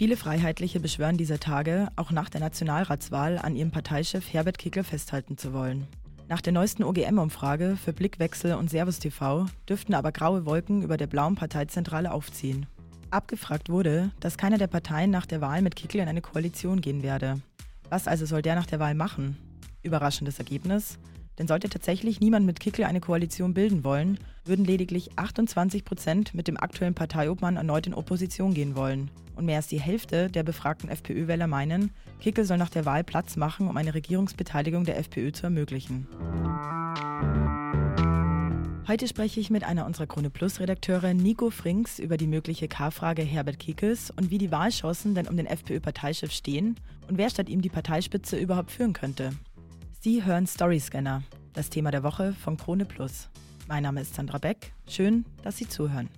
Viele Freiheitliche beschwören dieser Tage, auch nach der Nationalratswahl an ihrem Parteichef Herbert Kickl festhalten zu wollen. Nach der neuesten OGM-Umfrage für Blickwechsel und Servus TV dürften aber graue Wolken über der blauen Parteizentrale aufziehen. Abgefragt wurde, dass keiner der Parteien nach der Wahl mit Kickl in eine Koalition gehen werde. Was also soll der nach der Wahl machen? Überraschendes Ergebnis. Denn sollte tatsächlich niemand mit Kickl eine Koalition bilden wollen, würden lediglich 28 Prozent mit dem aktuellen Parteiobmann erneut in Opposition gehen wollen. Und mehr als die Hälfte der befragten FPÖ-Wähler meinen, Kickl soll nach der Wahl Platz machen, um eine Regierungsbeteiligung der FPÖ zu ermöglichen. Heute spreche ich mit einer unserer Krone Plus Redakteure Nico Frings über die mögliche K-Frage Herbert Kickels und wie die Wahlchancen denn um den FPÖ-Parteichef stehen und wer statt ihm die Parteispitze überhaupt führen könnte. Sie hören Storyscanner, das Thema der Woche von Krone Plus. Mein Name ist Sandra Beck. Schön, dass Sie zuhören.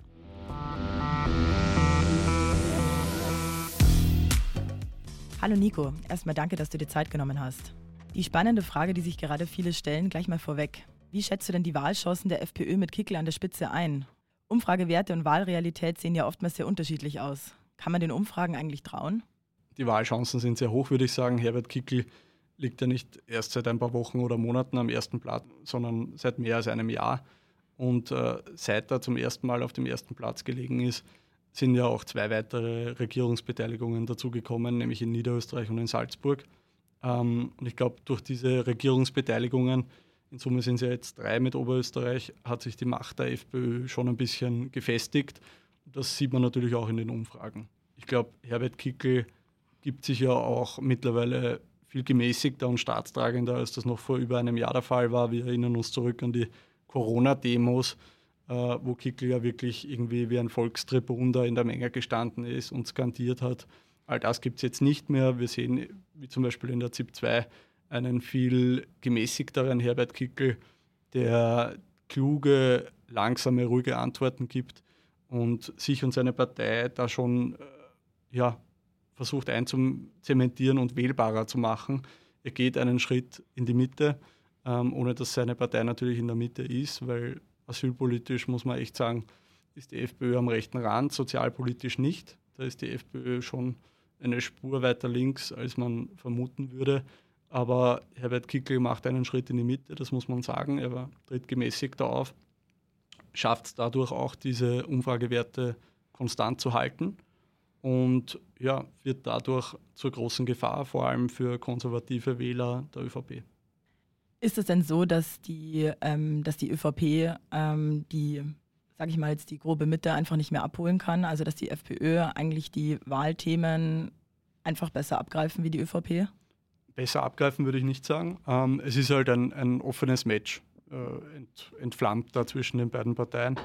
Hallo Nico, erstmal danke, dass du dir Zeit genommen hast. Die spannende Frage, die sich gerade viele stellen, gleich mal vorweg. Wie schätzt du denn die Wahlchancen der FPÖ mit Kickel an der Spitze ein? Umfragewerte und Wahlrealität sehen ja oftmals sehr unterschiedlich aus. Kann man den Umfragen eigentlich trauen? Die Wahlchancen sind sehr hoch, würde ich sagen. Herbert Kickel liegt ja nicht erst seit ein paar Wochen oder Monaten am ersten Platz, sondern seit mehr als einem Jahr. Und äh, seit er zum ersten Mal auf dem ersten Platz gelegen ist, sind ja auch zwei weitere Regierungsbeteiligungen dazugekommen, nämlich in Niederösterreich und in Salzburg. Ähm, und ich glaube, durch diese Regierungsbeteiligungen, in Summe sind es ja jetzt drei mit Oberösterreich, hat sich die Macht der FPÖ schon ein bisschen gefestigt. Das sieht man natürlich auch in den Umfragen. Ich glaube, Herbert Kickel gibt sich ja auch mittlerweile viel gemäßigter und staatstragender, als das noch vor über einem Jahr der Fall war. Wir erinnern uns zurück an die Corona-Demos, äh, wo Kickl ja wirklich irgendwie wie ein Volkstribun da in der Menge gestanden ist und skandiert hat. All das gibt es jetzt nicht mehr. Wir sehen, wie zum Beispiel in der ZIP 2, einen viel gemäßigteren Herbert Kickl, der kluge, langsame, ruhige Antworten gibt und sich und seine Partei da schon äh, ja, versucht einzuzementieren und wählbarer zu machen. Er geht einen Schritt in die Mitte, ähm, ohne dass seine Partei natürlich in der Mitte ist, weil asylpolitisch muss man echt sagen, ist die FPÖ am rechten Rand, sozialpolitisch nicht. Da ist die FPÖ schon eine Spur weiter links, als man vermuten würde. Aber Herbert Kickl macht einen Schritt in die Mitte, das muss man sagen. Er tritt gemäßigter auf, schafft es dadurch auch, diese Umfragewerte konstant zu halten und ja, wird dadurch zur großen Gefahr, vor allem für konservative Wähler der ÖVP. Ist es denn so, dass die, ähm, dass die ÖVP ähm, die, sage ich mal jetzt, die grobe Mitte einfach nicht mehr abholen kann? Also dass die FPÖ eigentlich die Wahlthemen einfach besser abgreifen wie die ÖVP? Besser abgreifen würde ich nicht sagen. Ähm, es ist halt ein, ein offenes Match, äh, ent, entflammt da zwischen den beiden Parteien.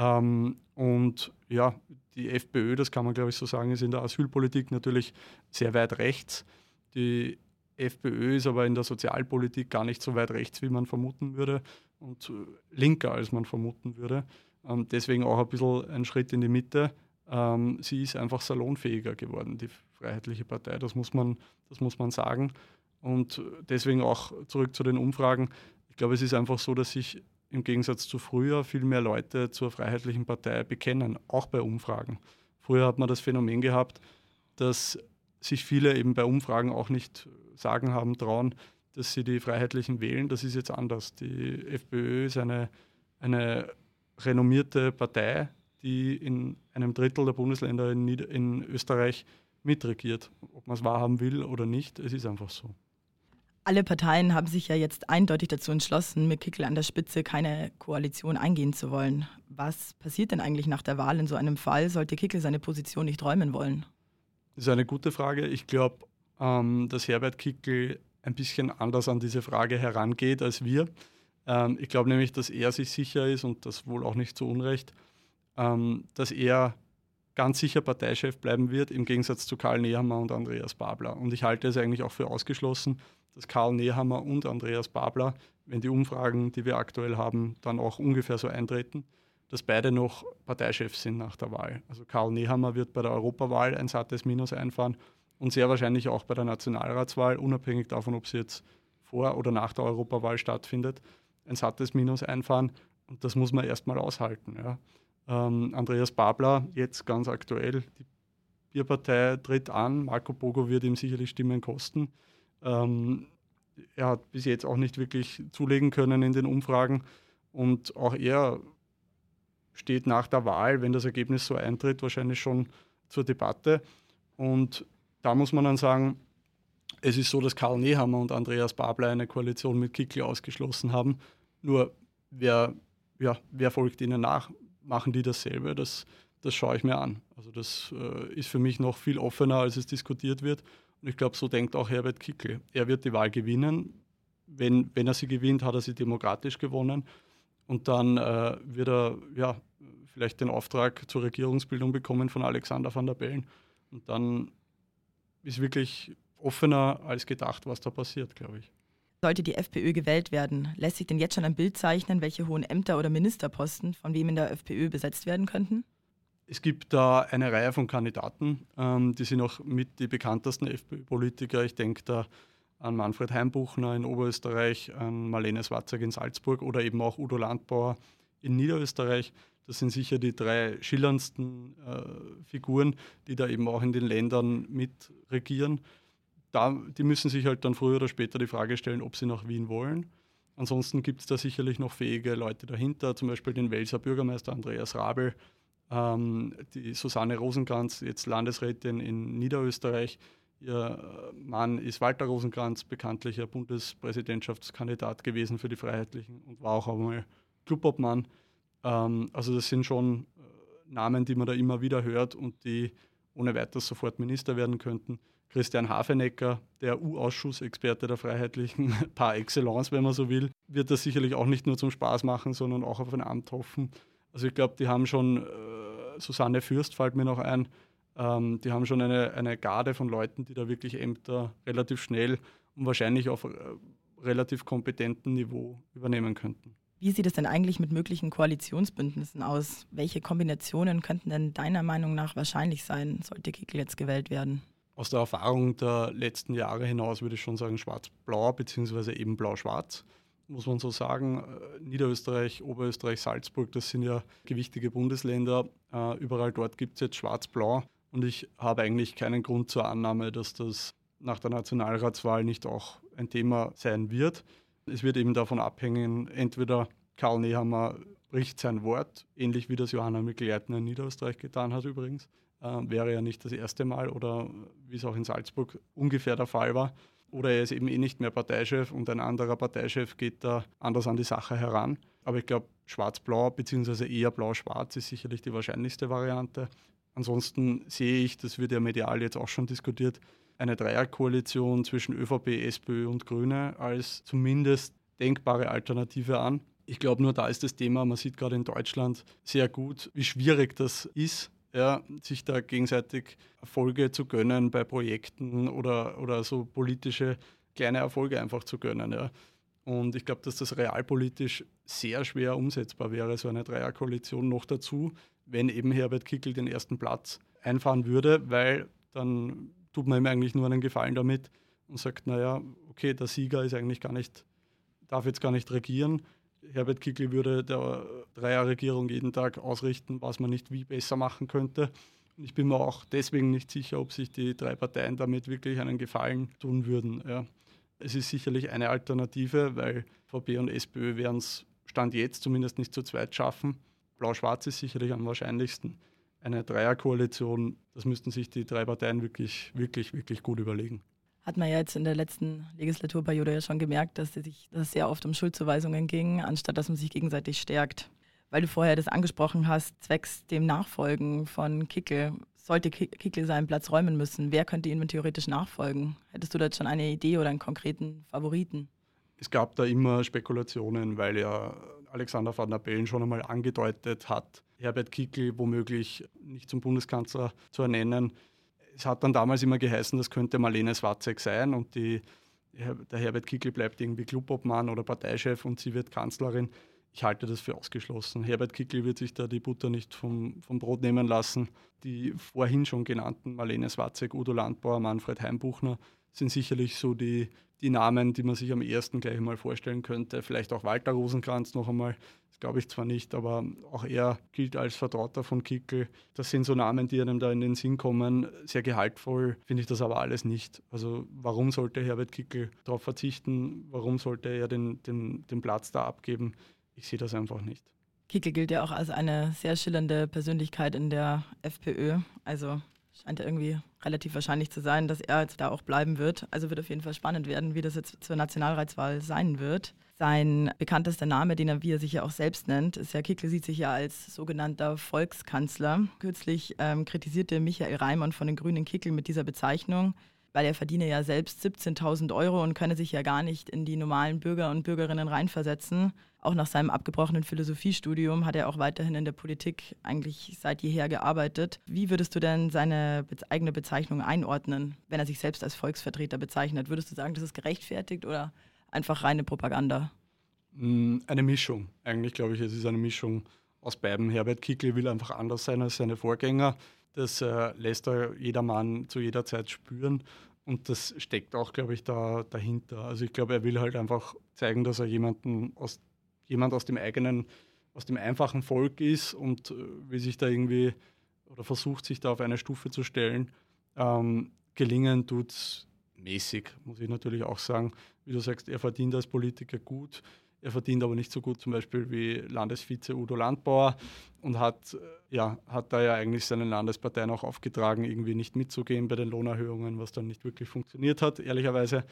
Ähm, und ja, die FPÖ, das kann man glaube ich so sagen, ist in der Asylpolitik natürlich sehr weit rechts. Die FPÖ ist aber in der Sozialpolitik gar nicht so weit rechts, wie man vermuten würde und linker, als man vermuten würde. Ähm, deswegen auch ein bisschen ein Schritt in die Mitte. Ähm, sie ist einfach salonfähiger geworden, die Freiheitliche Partei. Das muss man, das muss man sagen. Und deswegen auch zurück zu den Umfragen. Ich glaube, es ist einfach so, dass sich im Gegensatz zu früher viel mehr Leute zur Freiheitlichen Partei bekennen, auch bei Umfragen. Früher hat man das Phänomen gehabt, dass sich viele eben bei Umfragen auch nicht sagen haben trauen, dass sie die Freiheitlichen wählen. Das ist jetzt anders. Die FPÖ ist eine, eine renommierte Partei, die in einem Drittel der Bundesländer in, Nieder in Österreich mitregiert. Ob man es wahrhaben will oder nicht, es ist einfach so. Alle Parteien haben sich ja jetzt eindeutig dazu entschlossen, mit Kickel an der Spitze keine Koalition eingehen zu wollen. Was passiert denn eigentlich nach der Wahl in so einem Fall? Sollte Kickel seine Position nicht räumen wollen? Das ist eine gute Frage. Ich glaube, ähm, dass Herbert Kickel ein bisschen anders an diese Frage herangeht als wir. Ähm, ich glaube nämlich, dass er sich sicher ist und das wohl auch nicht zu Unrecht, ähm, dass er ganz sicher Parteichef bleiben wird, im Gegensatz zu Karl Nehammer und Andreas Babler. Und ich halte es eigentlich auch für ausgeschlossen, dass Karl Nehammer und Andreas Babler, wenn die Umfragen, die wir aktuell haben, dann auch ungefähr so eintreten, dass beide noch Parteichefs sind nach der Wahl. Also Karl Nehammer wird bei der Europawahl ein sattes Minus einfahren und sehr wahrscheinlich auch bei der Nationalratswahl, unabhängig davon, ob sie jetzt vor oder nach der Europawahl stattfindet, ein sattes Minus einfahren. Und das muss man erstmal aushalten. Ja. Ähm, Andreas Babler, jetzt ganz aktuell, die Bierpartei tritt an. Marco Bogo wird ihm sicherlich Stimmen kosten. Ähm, er hat bis jetzt auch nicht wirklich zulegen können in den Umfragen. Und auch er steht nach der Wahl, wenn das Ergebnis so eintritt, wahrscheinlich schon zur Debatte. Und da muss man dann sagen, es ist so, dass Karl Nehammer und Andreas Babler eine Koalition mit Kickl ausgeschlossen haben. Nur wer, ja, wer folgt ihnen nach? Machen die dasselbe? Das, das schaue ich mir an. Also das äh, ist für mich noch viel offener, als es diskutiert wird. Und ich glaube, so denkt auch Herbert Kickl. Er wird die Wahl gewinnen. Wenn, wenn er sie gewinnt, hat er sie demokratisch gewonnen. Und dann äh, wird er ja, vielleicht den Auftrag zur Regierungsbildung bekommen von Alexander van der Bellen. Und dann ist wirklich offener als gedacht, was da passiert, glaube ich. Sollte die FPÖ gewählt werden, lässt sich denn jetzt schon ein Bild zeichnen, welche hohen Ämter oder Ministerposten von wem in der FPÖ besetzt werden könnten? Es gibt da eine Reihe von Kandidaten, ähm, die sind auch mit die bekanntesten FPÖ-Politiker. Ich denke da an Manfred Heimbuchner in Oberösterreich, an Marlene Swatzek in Salzburg oder eben auch Udo Landbauer in Niederösterreich. Das sind sicher die drei schillerndsten äh, Figuren, die da eben auch in den Ländern mitregieren da, die müssen sich halt dann früher oder später die Frage stellen, ob sie nach Wien wollen. Ansonsten gibt es da sicherlich noch fähige Leute dahinter, zum Beispiel den Welser Bürgermeister Andreas Rabel, ähm, die Susanne Rosenkranz, jetzt Landesrätin in Niederösterreich. Ihr Mann ist Walter Rosenkranz, bekanntlicher Bundespräsidentschaftskandidat gewesen für die Freiheitlichen und war auch einmal Clubobmann. Ähm, also das sind schon äh, Namen, die man da immer wieder hört und die ohne weiteres sofort Minister werden könnten. Christian Hafenecker, der U-Ausschussexperte der Freiheitlichen par excellence, wenn man so will, wird das sicherlich auch nicht nur zum Spaß machen, sondern auch auf ein Amt hoffen. Also ich glaube, die haben schon, äh, Susanne Fürst fällt mir noch ein, ähm, die haben schon eine, eine Garde von Leuten, die da wirklich Ämter relativ schnell und wahrscheinlich auf äh, relativ kompetentem Niveau übernehmen könnten. Wie sieht es denn eigentlich mit möglichen Koalitionsbündnissen aus? Welche Kombinationen könnten denn deiner Meinung nach wahrscheinlich sein, sollte Kickel jetzt gewählt werden? Aus der Erfahrung der letzten Jahre hinaus würde ich schon sagen schwarz-blau beziehungsweise eben blau-schwarz, muss man so sagen. Äh, Niederösterreich, Oberösterreich, Salzburg, das sind ja gewichtige Bundesländer. Äh, überall dort gibt es jetzt schwarz-blau und ich habe eigentlich keinen Grund zur Annahme, dass das nach der Nationalratswahl nicht auch ein Thema sein wird. Es wird eben davon abhängen, entweder Karl Nehammer bricht sein Wort, ähnlich wie das Johanna Mikl-Leitner in Niederösterreich getan hat übrigens, wäre ja nicht das erste Mal oder wie es auch in Salzburg ungefähr der Fall war. Oder er ist eben eh nicht mehr Parteichef und ein anderer Parteichef geht da anders an die Sache heran. Aber ich glaube, schwarz-blau bzw. eher blau-schwarz ist sicherlich die wahrscheinlichste Variante. Ansonsten sehe ich, das wird ja medial jetzt auch schon diskutiert, eine Dreierkoalition zwischen ÖVP, SPÖ und Grüne als zumindest denkbare Alternative an. Ich glaube, nur da ist das Thema, man sieht gerade in Deutschland sehr gut, wie schwierig das ist, ja, sich da gegenseitig Erfolge zu gönnen bei Projekten oder, oder so politische kleine Erfolge einfach zu gönnen. Ja. Und ich glaube, dass das realpolitisch sehr schwer umsetzbar wäre, so eine Dreierkoalition noch dazu, wenn eben Herbert Kickel den ersten Platz einfahren würde, weil dann tut man ihm eigentlich nur einen Gefallen damit und sagt, naja, okay, der Sieger ist eigentlich gar nicht, darf jetzt gar nicht regieren. Herbert Kickl würde der Dreierregierung jeden Tag ausrichten, was man nicht wie besser machen könnte. Ich bin mir auch deswegen nicht sicher, ob sich die drei Parteien damit wirklich einen Gefallen tun würden. Ja. Es ist sicherlich eine Alternative, weil VP und SPÖ werden es Stand jetzt zumindest nicht zu zweit schaffen. Blau-Schwarz ist sicherlich am wahrscheinlichsten. Eine Dreierkoalition, das müssten sich die drei Parteien wirklich, wirklich, wirklich gut überlegen hat man ja jetzt in der letzten Legislaturperiode ja schon gemerkt, dass es sehr oft um Schuldzuweisungen ging, anstatt dass man sich gegenseitig stärkt. Weil du vorher das angesprochen hast, zwecks dem Nachfolgen von Kickel, sollte Kickel seinen Platz räumen müssen, wer könnte ihm theoretisch nachfolgen? Hättest du da schon eine Idee oder einen konkreten Favoriten? Es gab da immer Spekulationen, weil ja Alexander van der Bellen schon einmal angedeutet hat, Herbert Kickel womöglich nicht zum Bundeskanzler zu ernennen es hat dann damals immer geheißen, das könnte Marlene Swatzek sein und die, der Herbert Kickl bleibt irgendwie Clubobmann oder Parteichef und sie wird Kanzlerin. ich halte das für ausgeschlossen. Herbert Kickl wird sich da die Butter nicht vom, vom Brot nehmen lassen. Die vorhin schon genannten Marlene Swatzek, Udo Landbauer, Manfred Heimbuchner sind sicherlich so die, die Namen, die man sich am ersten gleich mal vorstellen könnte. Vielleicht auch Walter Rosenkranz noch einmal. Das glaube ich zwar nicht, aber auch er gilt als Vertrauter von Kickel. Das sind so Namen, die einem da in den Sinn kommen. Sehr gehaltvoll finde ich das aber alles nicht. Also warum sollte Herbert Kickel darauf verzichten? Warum sollte er den, den, den Platz da abgeben? Ich sehe das einfach nicht. Kickel gilt ja auch als eine sehr schillernde Persönlichkeit in der FPÖ. Also scheint ja irgendwie relativ wahrscheinlich zu sein, dass er jetzt da auch bleiben wird. Also wird auf jeden Fall spannend werden, wie das jetzt zur Nationalratswahl sein wird. Sein bekanntester Name, den er, wie er sich ja auch selbst nennt, ist ja Kickle sieht sich ja als sogenannter Volkskanzler. Kürzlich ähm, kritisierte Michael Reimann von den Grünen Kickl mit dieser Bezeichnung weil er verdiene ja selbst 17.000 Euro und könne sich ja gar nicht in die normalen Bürger und Bürgerinnen reinversetzen. Auch nach seinem abgebrochenen Philosophiestudium hat er auch weiterhin in der Politik eigentlich seit jeher gearbeitet. Wie würdest du denn seine eigene Bezeichnung einordnen, wenn er sich selbst als Volksvertreter bezeichnet? Würdest du sagen, das ist gerechtfertigt oder einfach reine Propaganda? Mm, eine Mischung. Eigentlich glaube ich, es ist eine Mischung aus beiden. Herbert Kickl will einfach anders sein als seine Vorgänger. Das äh, lässt da jedermann zu jeder Zeit spüren. Und das steckt auch, glaube ich, da dahinter. Also ich glaube, er will halt einfach zeigen, dass er jemanden aus, jemand aus dem eigenen, aus dem einfachen Volk ist und äh, will sich da irgendwie oder versucht sich da auf eine Stufe zu stellen. Ähm, gelingen tut es mäßig, muss ich natürlich auch sagen. Wie du sagst, er verdient als Politiker gut. Er verdient aber nicht so gut zum Beispiel wie Landesvize Udo Landbauer und hat, äh, ja, hat da ja eigentlich seinen Landesparteien auch aufgetragen, irgendwie nicht mitzugehen bei den Lohnerhöhungen, was dann nicht wirklich funktioniert hat, ehrlicherweise.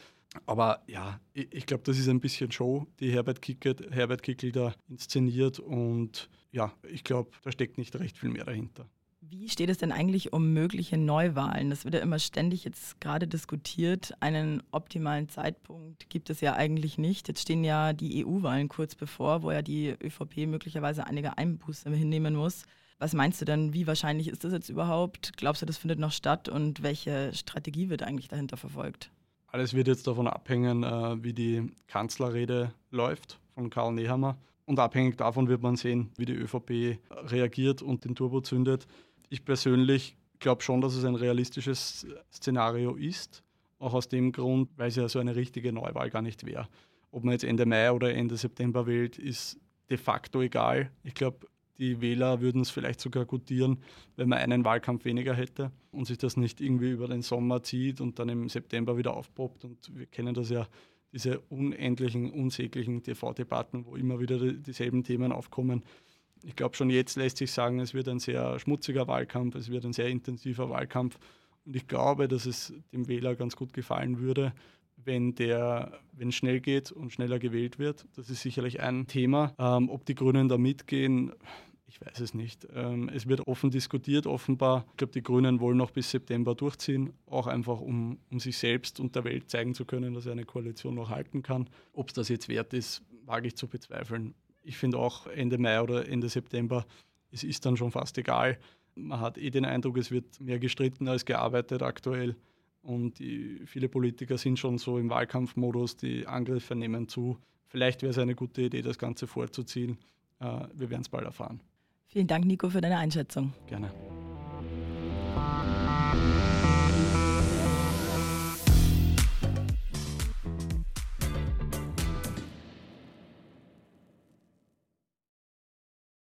Aber ja, ich, ich glaube, das ist ein bisschen Show, die Herbert Kickl, Herbert Kickl da inszeniert und ja, ich glaube, da steckt nicht recht viel mehr dahinter. Wie steht es denn eigentlich um mögliche Neuwahlen? Das wird ja immer ständig jetzt gerade diskutiert. Einen optimalen Zeitpunkt gibt es ja eigentlich nicht. Jetzt stehen ja die EU-Wahlen kurz bevor, wo ja die ÖVP möglicherweise einige Einbußen hinnehmen muss. Was meinst du denn, wie wahrscheinlich ist das jetzt überhaupt? Glaubst du, das findet noch statt und welche Strategie wird eigentlich dahinter verfolgt? Alles wird jetzt davon abhängen, äh, wie die Kanzlerrede läuft von Karl Nehammer. Und abhängig davon wird man sehen, wie die ÖVP reagiert und den Turbo zündet ich persönlich glaube schon, dass es ein realistisches Szenario ist. Auch aus dem Grund, weil es ja so eine richtige Neuwahl gar nicht wäre. Ob man jetzt Ende Mai oder Ende September wählt, ist de facto egal. Ich glaube, die Wähler würden es vielleicht sogar gutieren, wenn man einen Wahlkampf weniger hätte und sich das nicht irgendwie über den Sommer zieht und dann im September wieder aufpoppt. Und wir kennen das ja, diese unendlichen, unsäglichen TV-Debatten, wo immer wieder dieselben Themen aufkommen ich glaube, schon jetzt lässt sich sagen, es wird ein sehr schmutziger Wahlkampf, es wird ein sehr intensiver Wahlkampf. Und ich glaube, dass es dem Wähler ganz gut gefallen würde, wenn der, wenn schnell geht und schneller gewählt wird. Das ist sicherlich ein Thema. Ähm, ob die Grünen da mitgehen, ich weiß es nicht. Ähm, es wird offen diskutiert, offenbar. Ich glaube, die Grünen wollen noch bis September durchziehen, auch einfach, um, um sich selbst und der Welt zeigen zu können, dass eine Koalition noch halten kann. Ob es das jetzt wert ist, wage ich zu bezweifeln ich finde auch Ende Mai oder Ende September, es ist dann schon fast egal. Man hat eh den Eindruck, es wird mehr gestritten als gearbeitet aktuell. Und die, viele Politiker sind schon so im Wahlkampfmodus, die Angriffe nehmen zu. Vielleicht wäre es eine gute Idee, das Ganze vorzuziehen. Äh, wir werden es bald erfahren. Vielen Dank, Nico, für deine Einschätzung. Gerne.